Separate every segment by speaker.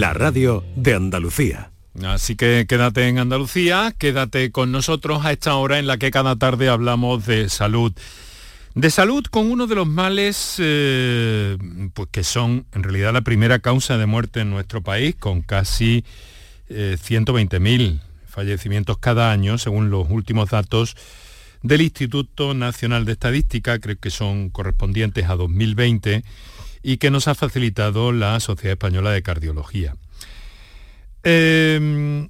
Speaker 1: La radio de Andalucía.
Speaker 2: Así que quédate en Andalucía, quédate con nosotros a esta hora en la que cada tarde hablamos de salud. De salud con uno de los males eh, pues que son en realidad la primera causa de muerte en nuestro país, con casi 120.000 eh, fallecimientos cada año, según los últimos datos del Instituto Nacional de Estadística, creo que son correspondientes a 2020, y que nos ha facilitado la Sociedad Española de Cardiología. Em,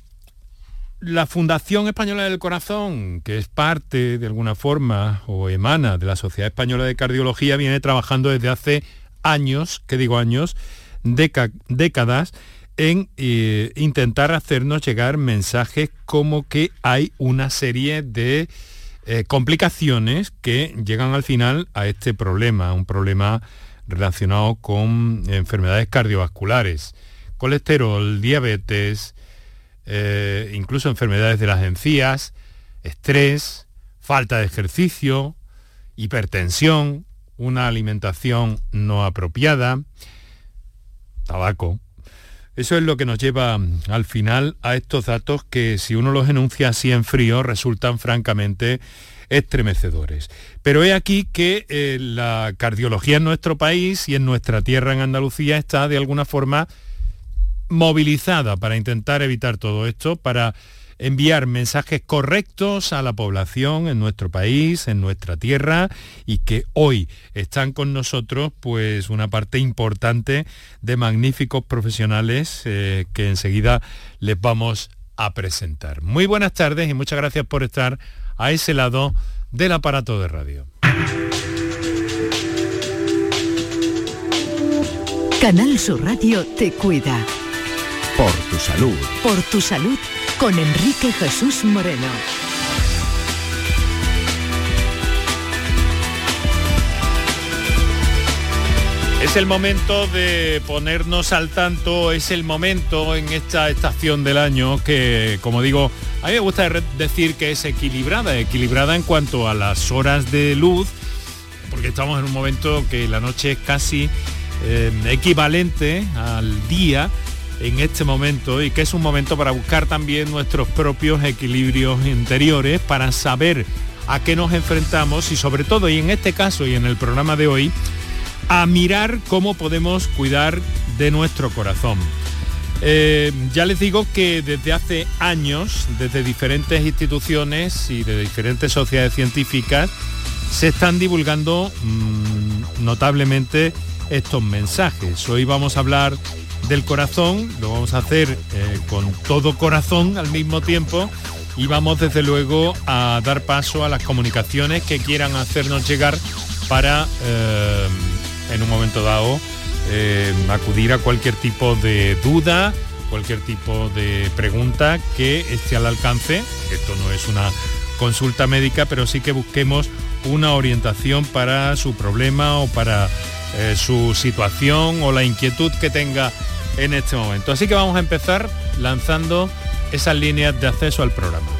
Speaker 2: la Fundación Española del Corazón, que es parte de alguna forma o emana de la Sociedad Española de Cardiología, viene trabajando desde hace años, ¿qué digo años? décadas, en eh, intentar hacernos llegar mensajes como que hay una serie de eh, complicaciones que llegan al final a este problema, un problema relacionado con enfermedades cardiovasculares, colesterol, diabetes, eh, incluso enfermedades de las encías, estrés, falta de ejercicio, hipertensión, una alimentación no apropiada, tabaco. Eso es lo que nos lleva al final a estos datos que si uno los enuncia así en frío resultan francamente estremecedores. Pero he aquí que eh, la cardiología en nuestro país y en nuestra tierra en Andalucía está de alguna forma movilizada para intentar evitar todo esto, para enviar mensajes correctos a la población en nuestro país, en nuestra tierra y que hoy están con nosotros pues una parte importante de magníficos profesionales eh, que enseguida les vamos a presentar. Muy buenas tardes y muchas gracias por estar a ese lado del aparato de radio.
Speaker 3: Canal Sur Radio te cuida.
Speaker 1: Por tu salud.
Speaker 3: Por tu salud con Enrique Jesús Moreno.
Speaker 2: Es el momento de ponernos al tanto, es el momento en esta estación del año que, como digo, a mí me gusta decir que es equilibrada, equilibrada en cuanto a las horas de luz, porque estamos en un momento que la noche es casi eh, equivalente al día en este momento y que es un momento para buscar también nuestros propios equilibrios interiores, para saber a qué nos enfrentamos y sobre todo, y en este caso y en el programa de hoy, a mirar cómo podemos cuidar de nuestro corazón. Eh, ya les digo que desde hace años, desde diferentes instituciones y de diferentes sociedades científicas, se están divulgando mm, notablemente estos mensajes. Hoy vamos a hablar del corazón, lo vamos a hacer eh, con todo corazón al mismo tiempo y vamos desde luego a dar paso a las comunicaciones que quieran hacernos llegar para eh, en un momento dado eh, acudir a cualquier tipo de duda, cualquier tipo de pregunta que esté al alcance. Esto no es una consulta médica, pero sí que busquemos una orientación para su problema o para su situación o la inquietud que tenga en este momento. Así que vamos a empezar lanzando esas líneas de acceso al programa.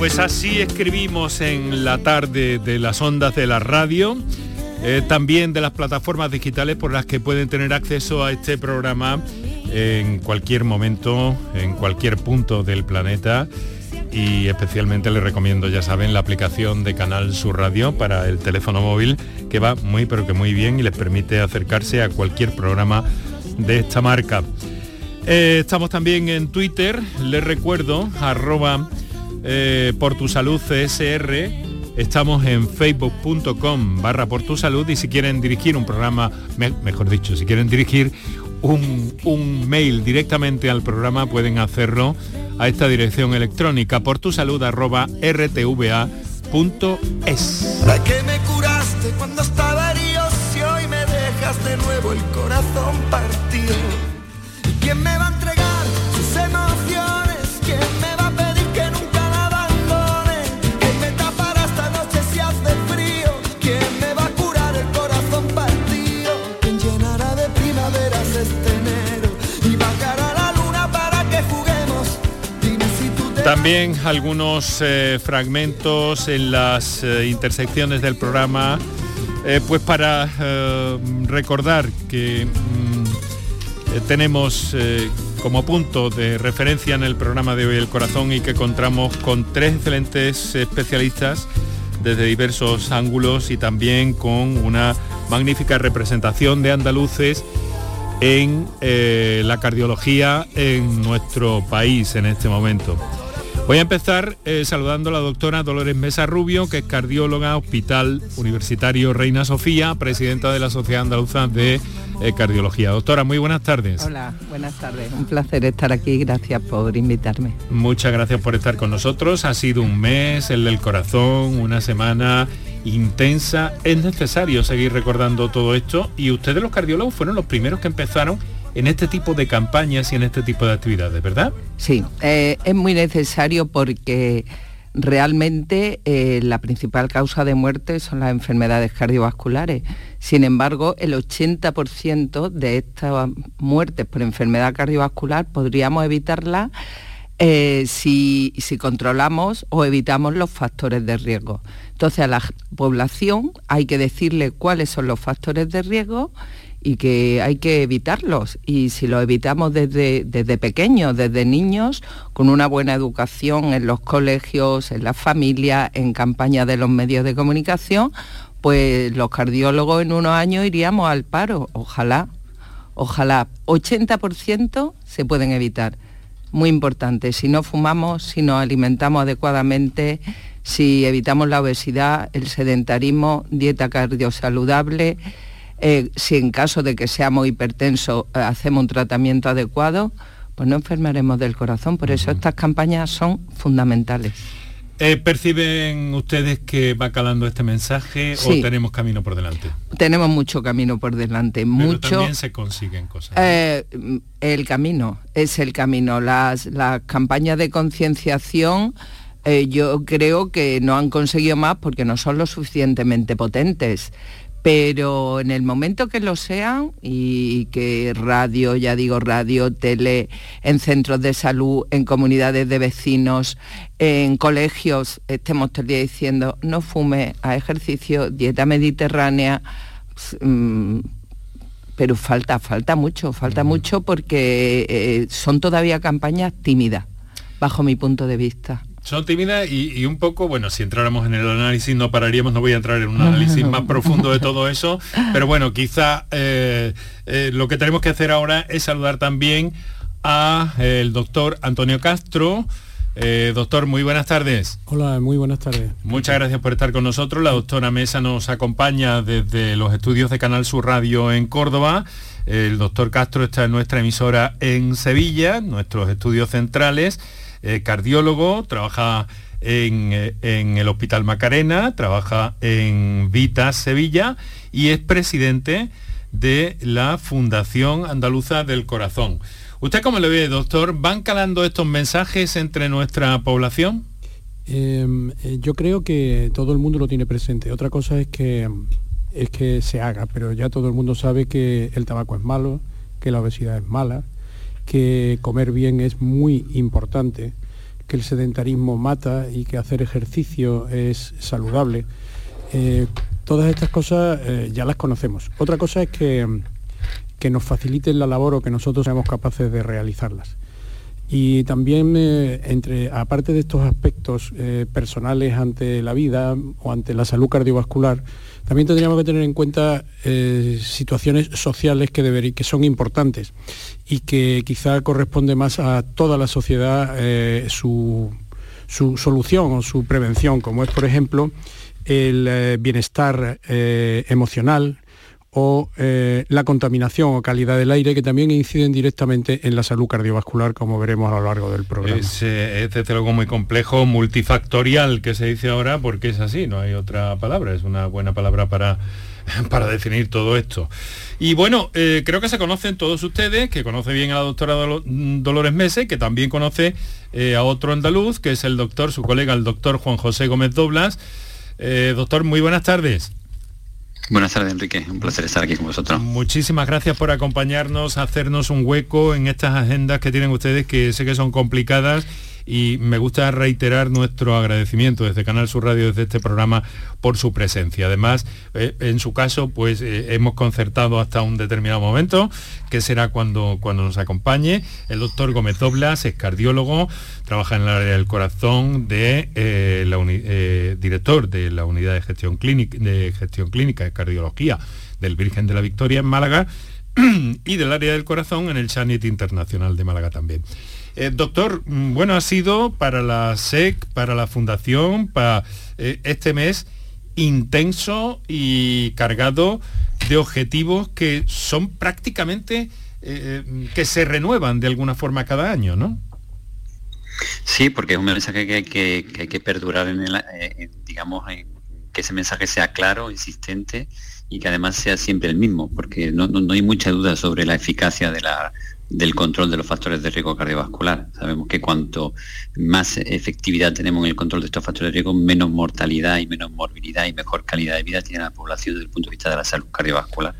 Speaker 2: Pues así escribimos en la tarde de las ondas de la radio. Eh, también de las plataformas digitales por las que pueden tener acceso a este programa en cualquier momento, en cualquier punto del planeta y especialmente les recomiendo, ya saben, la aplicación de Canal Sur Radio para el teléfono móvil que va muy pero que muy bien y les permite acercarse a cualquier programa de esta marca. Eh, estamos también en Twitter, les recuerdo, arroba eh, por tu salud CSR. Estamos en facebook.com barra por tu salud y si quieren dirigir un programa, mejor dicho, si quieren dirigir un, un mail directamente al programa, pueden hacerlo a esta dirección electrónica por tu salud arroba rtva.es.
Speaker 4: me curaste cuando estaba me dejas de nuevo el corazón partido?
Speaker 2: También algunos eh, fragmentos en las eh, intersecciones del programa, eh, pues para recordar que mm, tenemos como punto de referencia en el programa de hoy el corazón y que contamos con tres excelentes especialistas desde diversos ángulos y también con una magnífica representación de andaluces en la cardiología en nuestro país en este momento. Voy a empezar eh, saludando a la doctora Dolores Mesa Rubio, que es cardióloga, Hospital Universitario Reina Sofía, presidenta de la Sociedad Andaluza de eh, Cardiología. Doctora, muy buenas tardes.
Speaker 5: Hola, buenas tardes. Un placer estar aquí. Gracias por invitarme.
Speaker 2: Muchas gracias por estar con nosotros. Ha sido un mes, el del corazón, una semana intensa. Es necesario seguir recordando todo esto y ustedes los cardiólogos fueron los primeros que empezaron en este tipo de campañas y en este tipo de actividades, ¿verdad?
Speaker 5: Sí, eh, es muy necesario porque realmente eh, la principal causa de muerte son las enfermedades cardiovasculares. Sin embargo, el 80% de estas muertes por enfermedad cardiovascular podríamos evitarlas eh, si, si controlamos o evitamos los factores de riesgo. Entonces a la población hay que decirle cuáles son los factores de riesgo y que hay que evitarlos. Y si lo evitamos desde, desde pequeños, desde niños, con una buena educación en los colegios, en las familias, en campañas de los medios de comunicación, pues los cardiólogos en unos años iríamos al paro. Ojalá, ojalá. 80% se pueden evitar. Muy importante. Si no fumamos, si nos alimentamos adecuadamente, si evitamos la obesidad, el sedentarismo, dieta cardiosaludable, eh, si en caso de que seamos hipertensos eh, hacemos un tratamiento adecuado, pues no enfermaremos del corazón. Por eso estas campañas son fundamentales.
Speaker 2: Eh, ¿Perciben ustedes que va calando este mensaje
Speaker 5: Sí.
Speaker 2: o tenemos camino por delante?
Speaker 5: Tenemos mucho camino por delante,
Speaker 2: Pero
Speaker 5: mucho.
Speaker 2: también se consiguen cosas.
Speaker 5: Eh, el camino, es el camino. Las, las campañas de concienciación eh, yo creo que no han conseguido más porque no son lo suficientemente potentes. Pero en el momento que lo sean y que radio, ya digo radio, tele, en centros de salud, en comunidades de vecinos, en colegios, estemos todo el día diciendo no fume, a ejercicio, dieta mediterránea, mm, pero falta, falta mucho, falta mucho porque eh, son todavía campañas tímidas, bajo mi punto de vista.
Speaker 2: Son tímidas y, y un poco, bueno, si entráramos en el análisis no pararíamos, no voy a entrar en un análisis más profundo de todo eso, pero bueno, quizá eh, eh, lo que tenemos que hacer ahora es saludar también a eh, el doctor Antonio Castro. Doctor, muy buenas tardes.
Speaker 6: Hola, muy buenas tardes.
Speaker 2: Muchas gracias por estar con nosotros. La doctora Mesa nos acompaña desde los estudios de Canal Sur Radio en Córdoba. El doctor Castro está en nuestra emisora en Sevilla, nuestros estudios centrales. Eh, cardiólogo, trabaja en, eh, en el Hospital Macarena, trabaja en Vita Sevilla y es presidente de la Fundación Andaluza del Corazón. ¿Usted cómo le ve, doctor? ¿Van calando estos mensajes entre nuestra población?
Speaker 6: Eh, eh, yo creo que todo el mundo lo tiene presente. Otra cosa es que, es que se haga, pero ya todo el mundo sabe que el tabaco es malo, que la obesidad es mala, que comer bien es muy importante, que el sedentarismo mata y que hacer ejercicio es saludable. Eh, todas estas cosas eh, ya las conocemos. Otra cosa es que, que nos faciliten la labor o que nosotros seamos capaces de realizarlas. Y también, eh, entre, aparte de estos aspectos eh, personales ante la vida o ante la salud cardiovascular, también tendríamos que tener en cuenta eh, situaciones sociales que, que son importantes y que quizá corresponde más a toda la sociedad su, su solución o su prevención, como es, por ejemplo, el bienestar emocional, o eh, la contaminación o calidad del aire que también inciden directamente en la salud cardiovascular como veremos a lo largo del programa.
Speaker 2: Es, eh, es desde muy complejo, multifactorial que se dice ahora porque es así, no hay otra palabra, es una buena palabra para, para definir todo esto. Y bueno, eh, creo que se conocen todos ustedes, que conoce bien a la doctora Dolores Mese, que también conoce a otro andaluz, que es el doctor, su colega, el doctor Juan José Gómez Doblas. doctor, muy buenas tardes.
Speaker 7: Buenas tardes, Enrique. Un placer estar aquí con vosotros.
Speaker 2: Muchísimas gracias por acompañarnos, hacernos un hueco en estas agendas que tienen ustedes, que sé que son complicadas y me gusta reiterar nuestro agradecimiento desde Canal Sur Radio, desde este programa, por su presencia. Además, eh, en su caso, pues eh, hemos concertado hasta un determinado momento, que será cuando, cuando nos acompañe. El doctor Gómez Doblas es cardiólogo, trabaja en el área del corazón, de, eh, director de la unidad de gestión, clínica, de gestión clínica de cardiología del Virgen de la Victoria en Málaga y del área del corazón en el Chanet Internacional de Málaga también. Eh, doctor, mm, bueno, ha sido para la SEC, para la Fundación, para eh, este mes intenso y cargado de objetivos que son prácticamente eh, que se renuevan de alguna forma cada año, ¿no?
Speaker 7: Sí, porque es un mensaje que hay que, perdurar en el, digamos, que ese mensaje sea claro, insistente y que además sea siempre el mismo, porque no hay mucha duda sobre la eficacia de la del control de los factores de riesgo cardiovascular. Sabemos que cuanto más efectividad tenemos en el control de estos factores de riesgo, menos mortalidad y menos morbilidad y mejor calidad de vida tiene la población desde el punto de vista de la salud cardiovascular.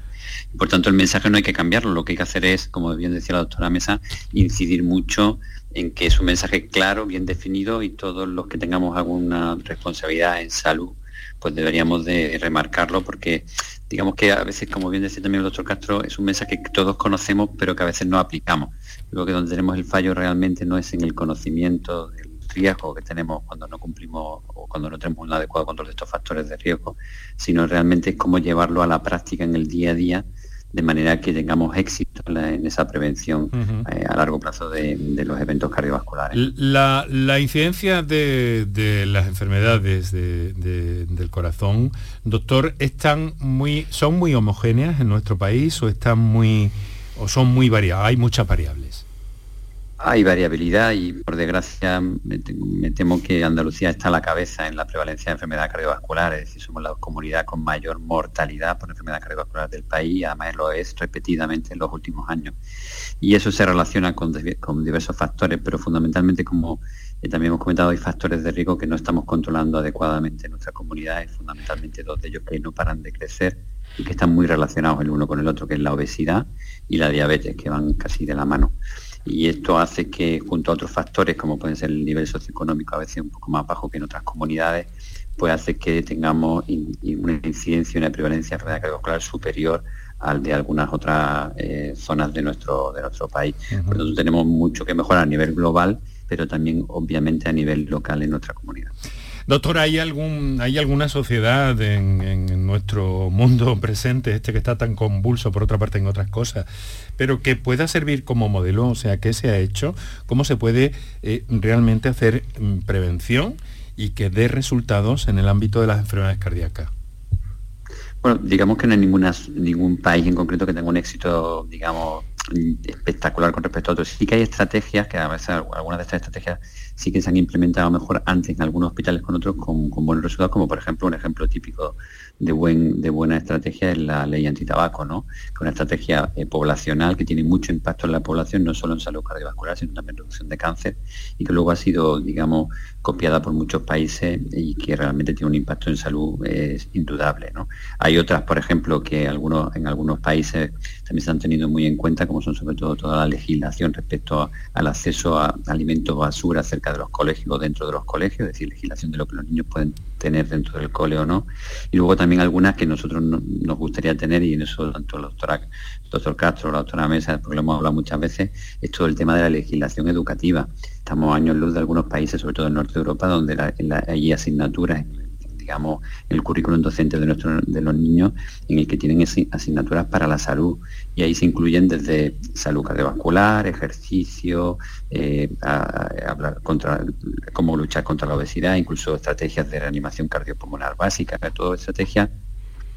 Speaker 7: Por tanto, el mensaje no hay que cambiarlo, lo que hay que hacer es, como bien decía la doctora Mesa, incidir mucho en que es un mensaje claro, bien definido y todos los que tengamos alguna responsabilidad en salud, pues deberíamos de remarcarlo porque digamos que a veces, como bien decía también el doctor Castro, es un mensaje que todos conocemos, pero que a veces no aplicamos. Creo que donde tenemos el fallo realmente no es en el conocimiento del riesgo que tenemos cuando no cumplimos o cuando no tenemos un adecuado control de estos factores de riesgo, sino realmente es cómo llevarlo a la práctica en el día a día de manera que tengamos éxito en esa prevención eh, a largo plazo de, los eventos cardiovasculares.
Speaker 2: La, incidencia de, las enfermedades del corazón, doctor, están muy, ¿son muy homogéneas en nuestro país o están muy o son muy variadas? Hay muchas variables.
Speaker 7: Hay variabilidad y por desgracia me, temo que Andalucía está a la cabeza en la prevalencia de enfermedades cardiovasculares, es decir, somos la comunidad con mayor mortalidad por enfermedad cardiovascular del país además lo es repetidamente en los últimos años. Y eso se relaciona con, diversos factores, pero fundamentalmente como eh, también hemos comentado, hay factores de riesgo que no estamos controlando adecuadamente en nuestra comunidad, fundamentalmente dos de ellos que no paran de crecer y que están muy relacionados el uno con el otro, que es la obesidad y la diabetes, que van casi de la mano y esto hace que junto a otros factores como pueden ser el nivel socioeconómico a veces un poco más bajo que en otras comunidades pues hace que tengamos una incidencia y una prevalencia de enfermedad cardiovascular superior al de algunas otras eh, zonas de nuestro de nuestro país. Por lo tanto tenemos mucho que mejorar a nivel global, pero también obviamente a nivel local en nuestra comunidad.
Speaker 2: Doctor, ¿hay, algún, ¿hay alguna sociedad en, nuestro mundo presente, este que está tan convulso por otra parte en otras cosas, pero que pueda servir como modelo? O sea, ¿qué se ha hecho? ¿Cómo se puede eh, realmente hacer mm, prevención y que dé resultados en el ámbito de las enfermedades cardíacas?
Speaker 7: Bueno, digamos que no hay ningún país en concreto que tenga un éxito, digamos, espectacular con respecto a otros. Sí que hay estrategias, que a veces algunas de estas estrategias sí que se han implementado mejor antes en algunos hospitales con otros con, buenos resultados, como por ejemplo un ejemplo típico de, buen, de buena estrategia es la ley antitabaco, ¿no? que es una estrategia eh, poblacional que tiene mucho impacto en la población, no solo en salud cardiovascular, sino también en reducción de cáncer, y que luego ha sido, digamos, copiada por muchos países y que realmente tiene un impacto en salud es indudable. ¿no? Hay otras, por ejemplo, que algunos, en algunos países también se han tenido muy en cuenta, como son sobre todo toda la legislación respecto al acceso a alimentos basura cerca de los colegios o dentro de los colegios, es decir, legislación de lo que los niños pueden tener dentro del cole o no. Y luego también algunas que nosotros nos gustaría tener, y en eso tanto el doctor, doctor Castro, la doctora Mesa, porque lo hemos hablado muchas veces, es todo el tema de la legislación educativa. Estamos años luz de algunos países, sobre todo en norte de Europa, donde hay asignaturas digamos, el currículum docente de, nuestro, de los niños en el que tienen asignaturas para la salud y ahí se incluyen desde salud cardiovascular, ejercicio, eh, hablar contra cómo luchar contra la obesidad, incluso estrategias de reanimación cardiopulmonar básica, toda estrategia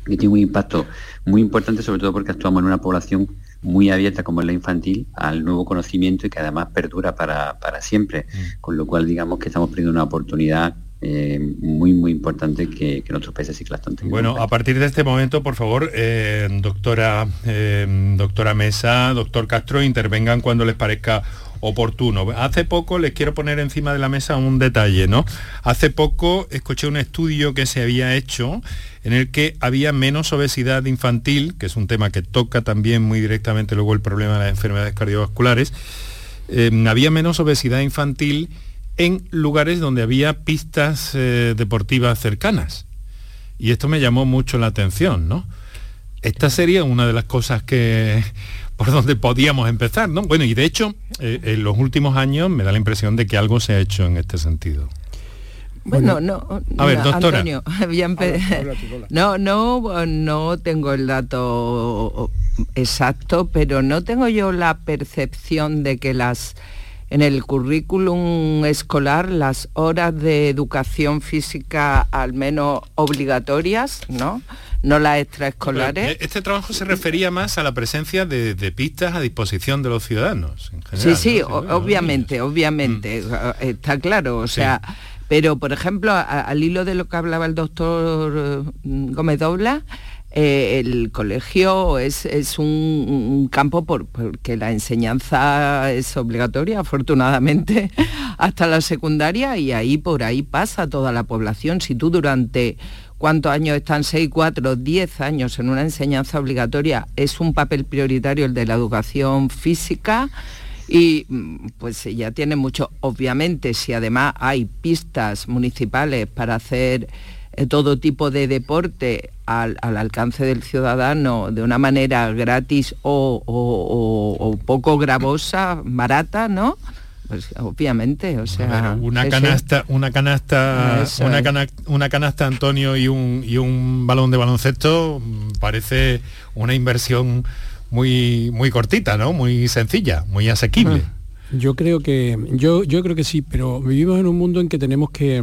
Speaker 7: que tiene un impacto muy importante, sobre todo porque actuamos en una población muy abierta como es la infantil al nuevo conocimiento y que además perdura para, siempre. Mm. Con lo cual digamos que estamos perdiendo una oportunidad eh, muy muy importante que, que nuestros países ciclistas
Speaker 2: Bueno, a partir de este momento, por favor, eh, doctora, eh, doctora Mesa, doctor Castro, intervengan cuando les parezca oportuno. Hace poco les quiero poner encima de la mesa un detalle, ¿no? Hace poco escuché un estudio que se había hecho en el que había menos obesidad infantil, que es un tema que toca también muy directamente luego el problema de las enfermedades cardiovasculares, em, había menos obesidad infantil en lugares donde había pistas eh, deportivas cercanas. Y esto me llamó mucho la atención, ¿no? Esta sería una de las cosas que por donde podíamos empezar, ¿no? Bueno, y de hecho, eh, en los últimos años me da la impresión de que algo se ha hecho en este sentido.
Speaker 5: Bueno, no,
Speaker 2: a ver, doctora.
Speaker 5: Antonio, no, no, no tengo el dato exacto, pero no tengo yo la percepción de que las en el currículum escolar las horas de educación física al menos obligatorias, ¿no? No las extraescolares.
Speaker 2: Eh, este trabajo se refería más a la presencia de, pistas a disposición de los ciudadanos.
Speaker 5: sí, sí, obviamente, obviamente, mm. está claro, o sea, pero por ejemplo, al hilo de lo que hablaba el doctor mm, Gómez Dobla, eh, el colegio es, un, campo porque la enseñanza es obligatoria, afortunadamente, hasta la secundaria y ahí por ahí pasa toda la población. Si tú durante cuántos años están, 6, 4, 10 años en una enseñanza obligatoria, es un papel prioritario el de la educación física y mm, pues ya tiene mucho, obviamente, si además hay pistas municipales para hacer todo tipo de deporte al, alcance del ciudadano de una manera gratis o, poco gravosa, barata, ¿no? Pues obviamente, o sea,
Speaker 2: una canasta, una canasta, una canasta, Antonio y un, y un balón de baloncesto mm, parece una inversión muy muy cortita, ¿no? Muy sencilla, muy asequible.
Speaker 6: Yo creo que yo yo creo que sí, pero vivimos en un mundo en que tenemos que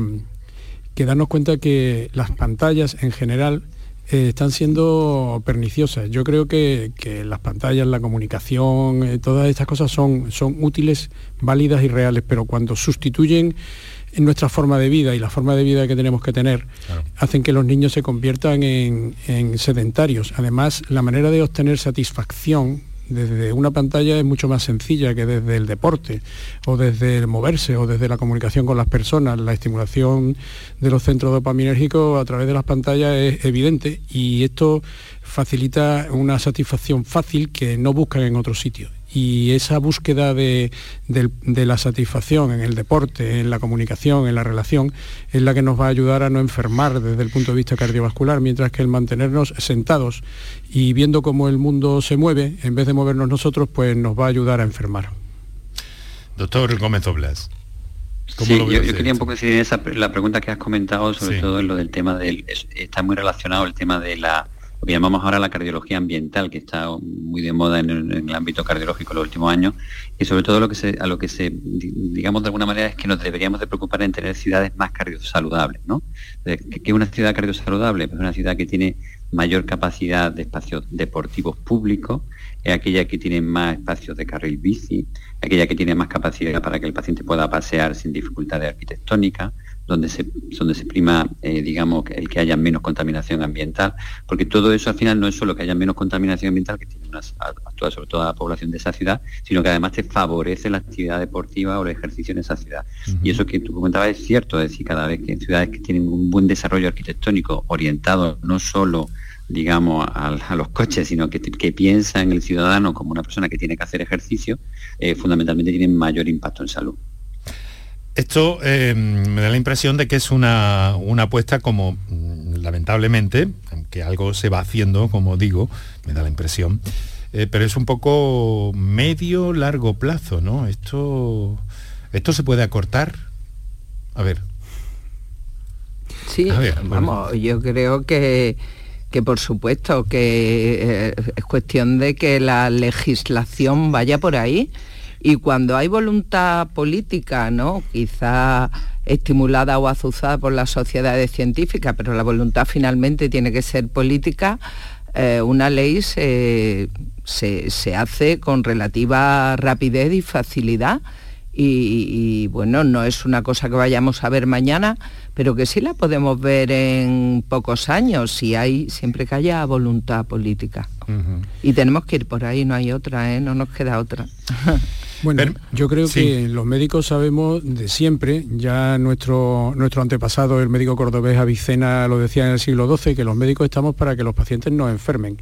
Speaker 6: que darnos cuenta que las pantallas en general eh, están siendo perniciosas. Yo creo que, las pantallas, la comunicación, eh, todas estas cosas son, son útiles, válidas y reales, pero cuando sustituyen nuestra forma de vida y la forma de vida que tenemos que tener, hacen que los niños se conviertan en sedentarios. Además, la manera de obtener satisfacción desde una pantalla es mucho más sencilla que desde el deporte o desde el moverse o desde la comunicación con las personas. La estimulación de los centros dopaminérgicos a través de las pantallas es evidente y esto facilita una satisfacción fácil que no buscan en otros sitios y esa búsqueda de, la satisfacción en el deporte, en la comunicación, en la relación, es la que nos va a ayudar a no enfermar desde el punto de vista cardiovascular, mientras que el mantenernos sentados y viendo cómo el mundo se mueve, en vez de movernos nosotros, pues nos va a ayudar a enfermar.
Speaker 2: Doctor Gómez Oblas.
Speaker 7: Sí, yo, quería un poco decir esa, la pregunta que has comentado, sobre todo en lo del tema del... está muy relacionado el tema de la lo que llamamos ahora la cardiología ambiental, que está muy de moda en el, ámbito cardiológico en los últimos años, y sobre todo lo que se, a lo que se, digamos de alguna manera, es que nos deberíamos de preocupar en tener ciudades más cardiosaludables. ¿no? ¿Qué es una ciudad cardiosaludable? Pues una ciudad que tiene mayor capacidad de espacios deportivos públicos, es aquella que tiene más espacios de carril bici, aquella que tiene más capacidad para que el paciente pueda pasear sin dificultades arquitectónicas, donde se, donde se prima, eh, digamos, el que haya menos contaminación ambiental, porque todo eso al final no es solo que haya menos contaminación ambiental, que tiene una, actúa sobre toda la población de esa ciudad, sino que además te favorece la actividad deportiva o el ejercicio en esa ciudad. Y eso que tú comentabas es cierto, es decir, cada vez que en ciudades que tienen un buen desarrollo arquitectónico orientado no solo digamos, a, los coches, sino que, que, piensa en el ciudadano como una persona que tiene que hacer ejercicio, eh, fundamentalmente tienen mayor impacto en salud.
Speaker 2: Esto eh, me da la impresión de que es una, apuesta como, mm, lamentablemente, que algo se va haciendo, como digo, me da la impresión, eh, pero es un poco medio, largo plazo, ¿no? Esto, esto se puede acortar. A ver.
Speaker 5: Sí, vamos, yo creo que, que por supuesto que eh, es cuestión de que la legislación vaya por ahí Y cuando hay voluntad política, ¿no? Quizá estimulada o azuzada por las sociedades científicas, pero la voluntad finalmente tiene que ser política, eh, una ley se, se, hace con relativa rapidez y facilidad. Y, bueno, no es una cosa que vayamos a ver mañana, pero que sí la podemos ver en pocos años, si hay, siempre que haya voluntad política. Y tenemos que ir por ahí, no hay otra, ¿eh? no nos queda otra.
Speaker 6: Bueno, yo creo que los médicos sabemos de siempre, ya nuestro, nuestro antepasado, el médico cordobés Avicena, lo decía en el siglo XII, que los médicos estamos para que los pacientes no enfermen.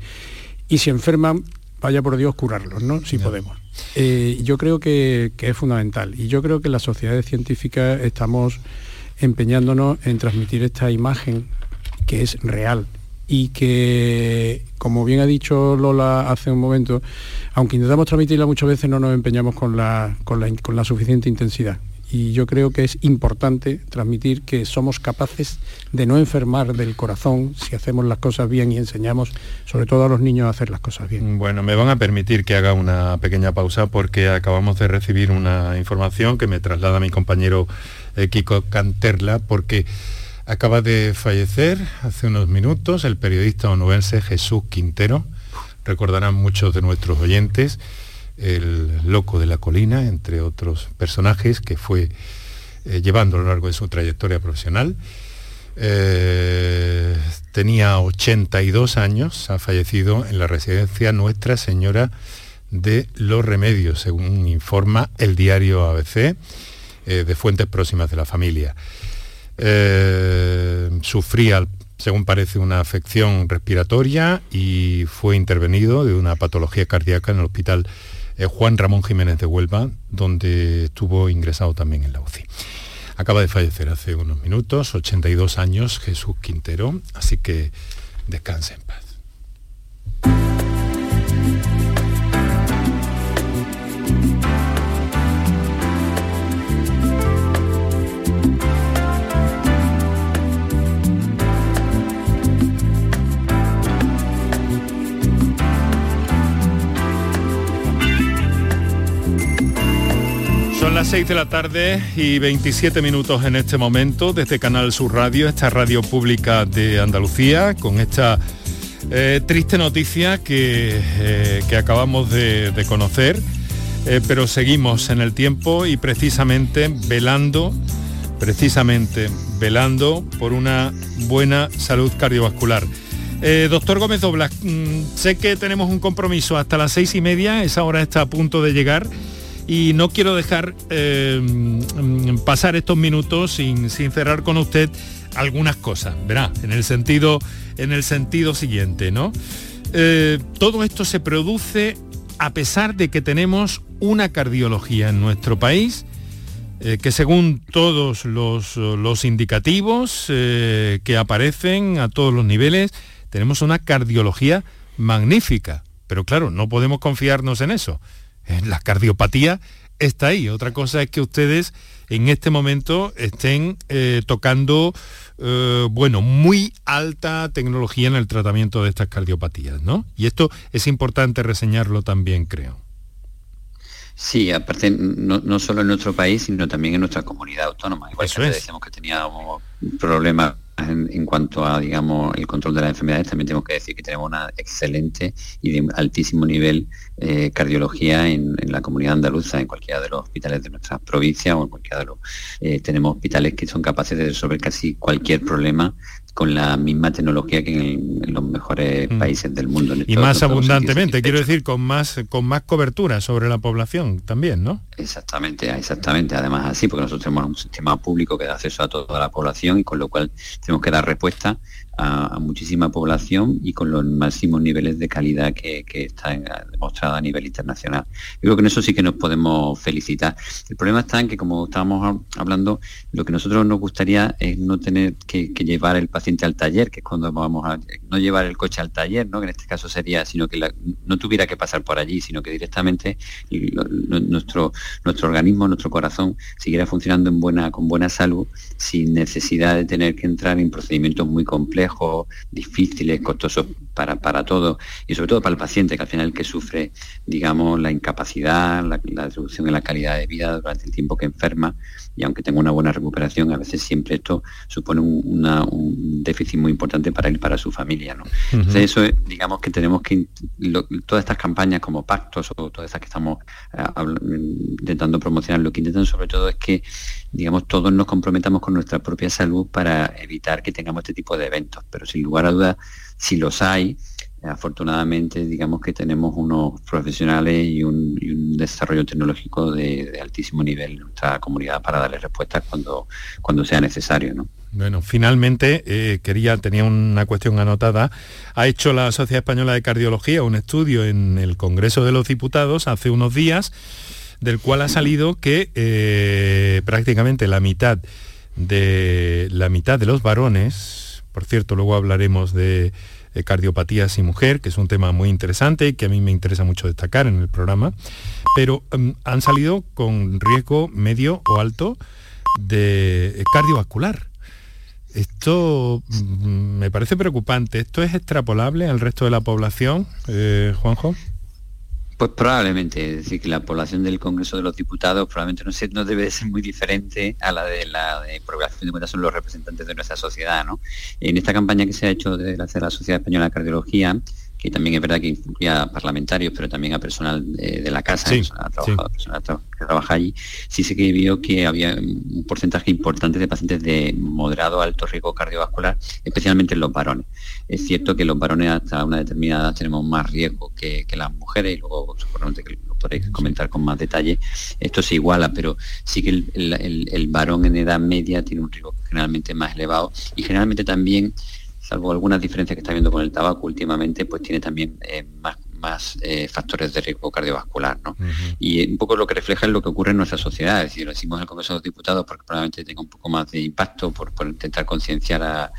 Speaker 6: Y si enferman, vaya por Dios curarlos, ¿no? Si podemos. Eh, yo creo que, que, es fundamental. Y yo creo que las sociedades científicas estamos empeñándonos en transmitir esta imagen que es real y que, como bien ha dicho Lola hace un momento, aunque intentamos transmitirla muchas veces no nos empeñamos con la, con la, suficiente intensidad y yo creo que es importante transmitir que somos capaces de no enfermar del corazón si hacemos las cosas bien y enseñamos sobre todo a los niños a hacer las cosas bien.
Speaker 2: Bueno, me van a permitir que haga una pequeña pausa porque acabamos de recibir una información que me traslada mi compañero eh, Kiko Canterla porque Acaba de fallecer hace unos minutos el periodista onubense Jesús Quintero. Recordarán muchos de nuestros oyentes el loco de la colina, entre otros personajes que fue eh, llevando a lo largo de su trayectoria profesional. Eh, tenía 82 años, ha fallecido en la residencia Nuestra Señora de los Remedios, según informa el diario ABC, eh, de fuentes próximas de la familia. Eh, sufría, según parece, una afección respiratoria y fue intervenido de una patología cardíaca en el hospital eh, Juan Ramón Jiménez de Huelva, donde estuvo ingresado también en la UCI. Acaba de fallecer hace unos minutos, 82 años, Jesús Quintero, así que descanse en paz. Las 6 de la tarde y 27 minutos en este momento desde Canal Sur Radio, esta radio pública de Andalucía, con esta eh, triste noticia que, eh, que acabamos de, conocer, eh, pero seguimos en el tiempo y precisamente velando, precisamente velando por una buena salud cardiovascular. doctor Gómez Doblas, mm, sé que tenemos un compromiso. Hasta las seis y media, esa hora está a punto de llegar y no quiero dejar eh, pasar estos minutos sin, cerrar con usted algunas cosas, verá, en el sentido, en el sentido siguiente, ¿no? Eh, todo esto se produce a pesar de que tenemos una cardiología en nuestro país eh, que según todos los, los indicativos que aparecen a todos los niveles, tenemos una cardiología magnífica. Pero claro, no podemos confiarnos en eso la cardiopatía está ahí. Otra cosa es que ustedes en este momento estén eh, tocando, eh, bueno, muy alta tecnología en el tratamiento de estas cardiopatías, ¿no? Y esto es importante reseñarlo también, creo.
Speaker 7: Sí, aparte no, solo en nuestro país, sino también en nuestra comunidad autónoma. Igual que decíamos que teníamos problemas en, cuanto a, digamos, el control de las enfermedades, también tenemos que decir que tenemos una excelente y de altísimo nivel eh, cardiología en, la comunidad andaluza, en cualquiera de los hospitales de nuestra provincia o en cualquiera de los... Eh, tenemos hospitales que son capaces de resolver casi cualquier problema con la misma tecnología que en, los mejores mm. países del mundo.
Speaker 2: y más abundantemente, quiero decir, con más, con más cobertura sobre la población también, ¿no?
Speaker 7: Exactamente, exactamente. Además así, porque nosotros tenemos un sistema público que da acceso a toda la población y con lo cual tenemos que dar respuesta a, muchísima población y con los máximos niveles de calidad que, que está demostrado a nivel internacional. Yo creo que en eso sí que nos podemos felicitar. El problema está en que, como estábamos hablando, lo que nosotros nos gustaría es no tener que, llevar el paciente al taller, que es cuando vamos a no llevar el coche al taller, ¿no? que en este caso sería, sino que no tuviera que pasar por allí, sino que directamente nuestro, nuestro organismo, nuestro corazón, siguiera funcionando en buena, con buena salud, sin necesidad de tener que entrar en procedimientos muy complejos difíciles, costosos para, para todo y sobre todo para el paciente, que al final que sufre, digamos, la incapacidad, la, reducción en la calidad de vida durante el tiempo que enferma y aunque tenga una buena recuperación, a veces siempre esto supone un, déficit muy importante para él y para su familia. ¿no? Entonces eso, es, digamos que tenemos que, todas estas campañas como pactos o todas estas que estamos eh, intentando promocionar, lo que intentan sobre todo es que, digamos, todos nos comprometamos con nuestra propia salud para evitar que tengamos este tipo de eventos. Pero sin lugar a dudas, si los hay, afortunadamente digamos que tenemos unos profesionales y un, desarrollo tecnológico de, altísimo nivel en nuestra comunidad para darle respuestas cuando, cuando sea necesario. ¿no?
Speaker 2: Bueno, finalmente eh, quería, tenía una cuestión anotada. Ha hecho la Sociedad Española de Cardiología un estudio en el Congreso de los Diputados hace unos días, del cual ha salido que eh, prácticamente la mitad de la mitad de los varones, por cierto, luego hablaremos de cardiopatías y mujer, que es un tema muy interesante y que a mí me interesa mucho destacar en el programa, pero em, han salido con riesgo medio o alto de cardiovascular. Esto mm, me parece preocupante. ¿Esto es extrapolable al resto de la población, eh, Juanjo?
Speaker 7: Pues probablemente, es decir, que la población del Congreso de los Diputados probablemente no, no debe ser muy diferente a la de la de población de cuentas son los representantes de nuestra sociedad. ¿no? En esta campaña que se ha hecho desde la Sociedad Española de Cardiología, que también es verdad que incluía a parlamentarios, pero también a personal de, la casa, a personal, que trabaja allí, sí sé que vio que había un porcentaje importante de pacientes de moderado alto riesgo cardiovascular, especialmente en los varones. Es cierto que los varones hasta una determinada edad tenemos más riesgo que, las mujeres, y luego seguramente que lo podréis comentar con más detalle, esto se iguala, pero sí que el varón en edad media tiene un riesgo generalmente más elevado y generalmente también salvo algunas diferencias que está viendo con el tabaco últimamente, pues tiene también eh, más más eh, factores de riesgo cardiovascular. ¿no? Y un poco lo que refleja es lo que ocurre en nuestra sociedad. Es decir, lo decimos en el Congreso de los Diputados porque probablemente tenga un poco más de impacto por, intentar concienciar a,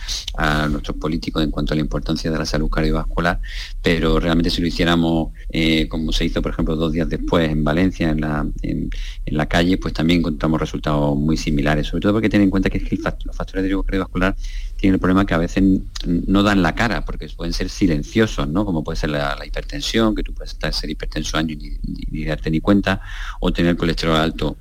Speaker 7: nuestros políticos en cuanto a la importancia de la salud cardiovascular, pero realmente si lo hiciéramos eh, como se hizo, por ejemplo, dos días después en Valencia, en la, en, la calle, pues también encontramos resultados muy similares, sobre todo porque tener en cuenta que, es que los factores de riesgo cardiovascular tienen el problema que a veces no dan la cara, porque pueden ser silenciosos, ¿no? como puede ser la hipertensión que tú puedes estar ser hipertenso años y ni, darte ni cuenta, o tener colesterol alto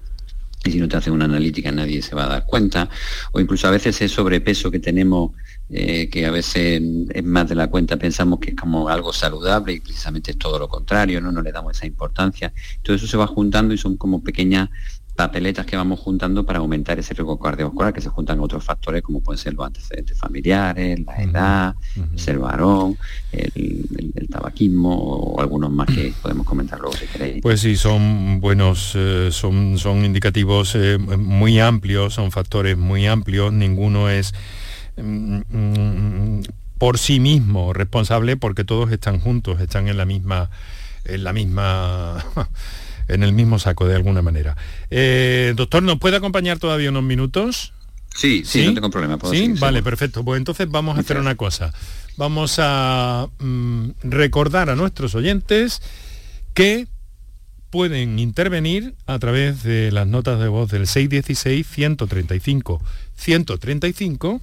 Speaker 7: y si no te hacen una analítica nadie se va a dar cuenta, o incluso a veces ese sobrepeso que tenemos, eh, que a veces es más de la cuenta, pensamos que es como algo saludable y precisamente es todo lo contrario, no, no le damos esa importancia. Todo eso se va juntando y son como pequeñas papeletas que vamos juntando para aumentar ese riesgo cardiovascular, que se juntan otros factores como pueden ser los antecedentes familiares, la edad, ser varón, el, tabaquismo o algunos más que podemos comentar luego si queréis.
Speaker 2: Pues sí, son buenos, eh, son, son indicativos eh, muy amplios, son factores muy amplios, ninguno es mm, mm, por sí mismo responsable porque todos están juntos, están en la misma, en la misma en el mismo saco de alguna manera. Eh, doctor, ¿nos puede acompañar todavía unos minutos?
Speaker 7: Sí, sí, no tengo problema.
Speaker 2: sí, vale, perfecto. Pues entonces vamos a hacer una cosa. Vamos a mm, recordar a nuestros oyentes que pueden intervenir a través de las notas de voz del 616-135-135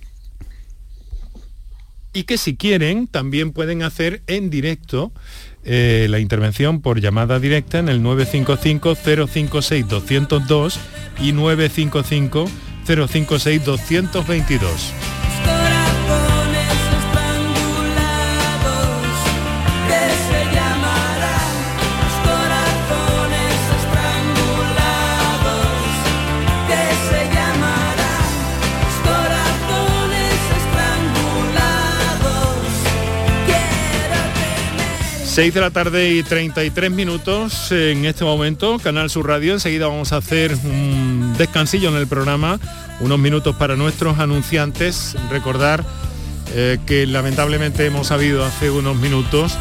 Speaker 2: y que si quieren también pueden hacer en directo eh, la intervención por llamada directa en el 955-056-202 y 955-056-222. Seis de la tarde y 33 minutos en este momento, Canal Sur Radio. Enseguida vamos a hacer un descansillo en el programa, unos minutos para nuestros anunciantes. Recordar eh, que lamentablemente hemos sabido hace unos minutos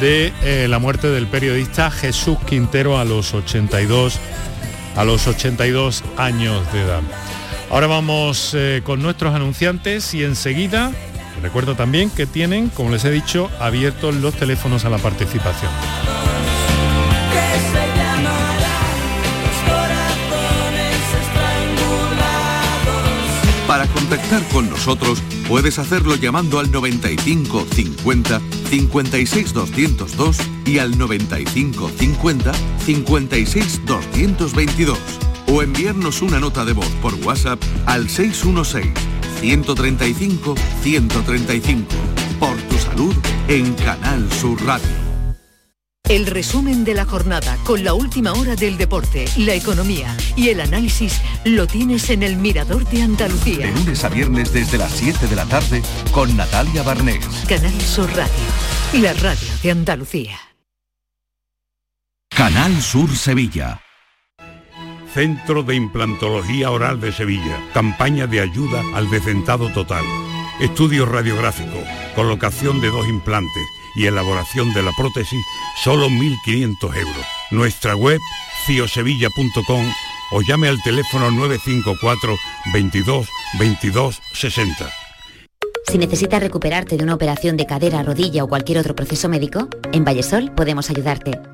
Speaker 2: de eh, la muerte del periodista Jesús Quintero a los 82 a los 82 años de edad. Ahora vamos eh, con nuestros anunciantes y enseguida Recuerdo también que tienen, como les he dicho, abiertos los teléfonos a la participación.
Speaker 8: Para contactar con nosotros puedes hacerlo llamando al 95 50 56 202 y al 95 50 56 222 o enviarnos una nota de voz por WhatsApp al 616 135 135 por tu salud en Canal Sur Radio.
Speaker 3: El resumen de la jornada con la última hora del deporte, la economía y el análisis lo tienes en el Mirador de Andalucía.
Speaker 1: De lunes a viernes desde las 7 de la tarde con Natalia Barnés.
Speaker 3: Canal Sur Radio, la radio de Andalucía.
Speaker 1: Canal Sur Sevilla.
Speaker 9: Centro de Implantología Oral de Sevilla. Campaña de ayuda al decentado total. Estudio radiográfico. Colocación de dos implantes y elaboración de la prótesis, solo 1.500 euros. Nuestra web, ciosevilla.com o llame al teléfono 954 22 22 60.
Speaker 10: Si necesitas recuperarte de una operación de cadera, rodilla o cualquier otro proceso médico, en Vallesol podemos ayudarte.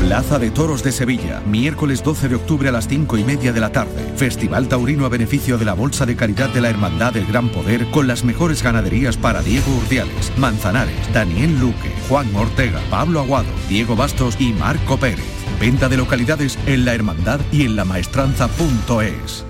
Speaker 1: Plaza de Toros de Sevilla, miércoles 12 de octubre a las 5 y media de la tarde. Festival Taurino a beneficio de la Bolsa de Caridad de la Hermandad del Gran Poder con las mejores ganaderías para Diego Urdiales, Manzanares, Daniel Luque, Juan Ortega, Pablo Aguado, Diego Bastos y Marco Pérez. Venta de localidades en la hermandad y en la maestranza.es.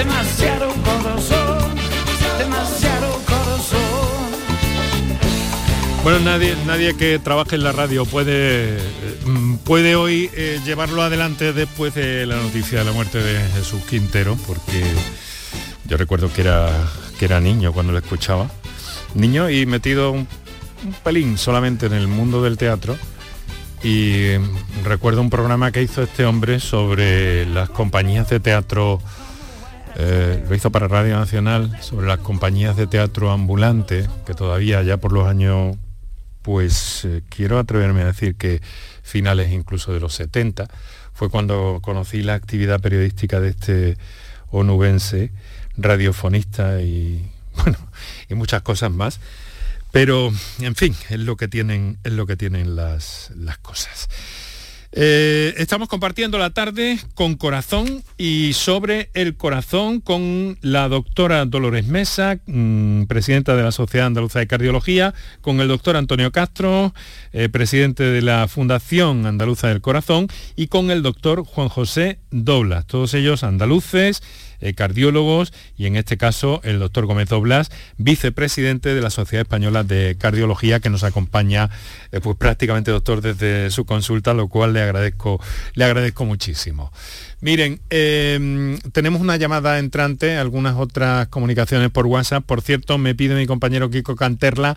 Speaker 4: Demasiado corazón, demasiado corazón.
Speaker 2: Bueno, nadie, nadie que trabaje en la radio puede, mm, puede hoy eh, llevarlo adelante después de la noticia de la muerte de Jesús Quintero, porque yo recuerdo que era, que era niño cuando lo escuchaba. Niño y metido un, un pelín solamente en el mundo del teatro. Y mm, recuerdo un programa que hizo este hombre sobre las compañías de teatro eh, lo hizo para Radio Nacional sobre las compañías de teatro ambulante, que todavía ya por los años, pues eh, quiero atreverme a decir que finales incluso de los 70, fue cuando conocí la actividad periodística de este onubense, radiofonista y bueno, y muchas cosas más. Pero, en fin, es lo que tienen, es lo que tienen las, las cosas. Eh, estamos compartiendo la tarde con corazón y sobre el corazón con la doctora Dolores Mesa, mm, presidenta de la Sociedad Andaluza de Cardiología, con el doctor Antonio Castro, eh, presidente de la Fundación Andaluza del Corazón, y con el doctor Juan José Doblas, todos ellos andaluces eh, cardiólogos y en este caso el doctor Gómez Doblas, vicepresidente de la Sociedad Española de Cardiología que nos acompaña eh, pues prácticamente doctor desde su consulta, lo cual le agradezco, le agradezco muchísimo. Miren, eh, tenemos una llamada entrante, algunas otras comunicaciones por WhatsApp. Por cierto, me pide mi compañero Kiko Canterla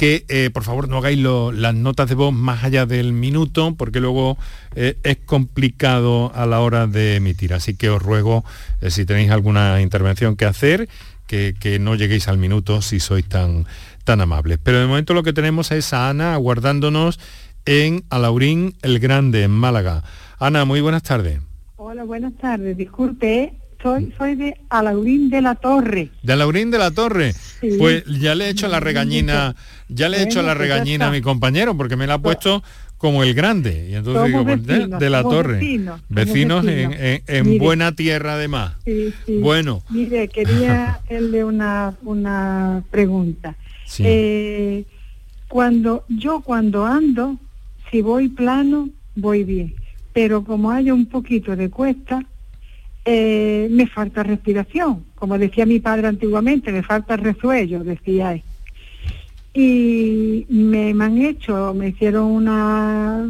Speaker 2: que eh, por favor no hagáis lo- las notas de voz más allá del minuto, porque luego eh, es complicado a la hora de emitir. Así que os ruego, eh, si tenéis alguna intervención que hacer, que, que no lleguéis al minuto si sois tan, tan amables. Pero de momento lo que tenemos es a Ana aguardándonos en Alaurín el Grande, en Málaga. Ana, muy buenas tardes.
Speaker 11: Hola, buenas tardes. Disculpe, soy, soy de Alaurín de la Torre.
Speaker 2: De Alaurín de la Torre.
Speaker 11: Sí.
Speaker 2: Pues ya le he hecho la regañina, ya le he hecho la
Speaker 11: pues
Speaker 2: regañina a mi compañero porque me la ha puesto como el grande. Y entonces digo, pues, de-
Speaker 11: vecinos,
Speaker 2: de la torre.
Speaker 11: vecinos,
Speaker 2: en,
Speaker 11: vecinos.
Speaker 2: en- en
Speaker 11: Mire.
Speaker 2: buena tierra además.
Speaker 11: Sí, sí.
Speaker 2: Bueno.
Speaker 11: Mire, quería hacerle una, una pregunta.
Speaker 2: Sí.
Speaker 11: Eh, cuando yo cuando ando si voy plano, voy bien. Pero como haya un poquito de cuesta, eh, me falta respiración. Como decía mi padre antiguamente, me falta resuello, decía él. Y me, han hecho, me hicieron una,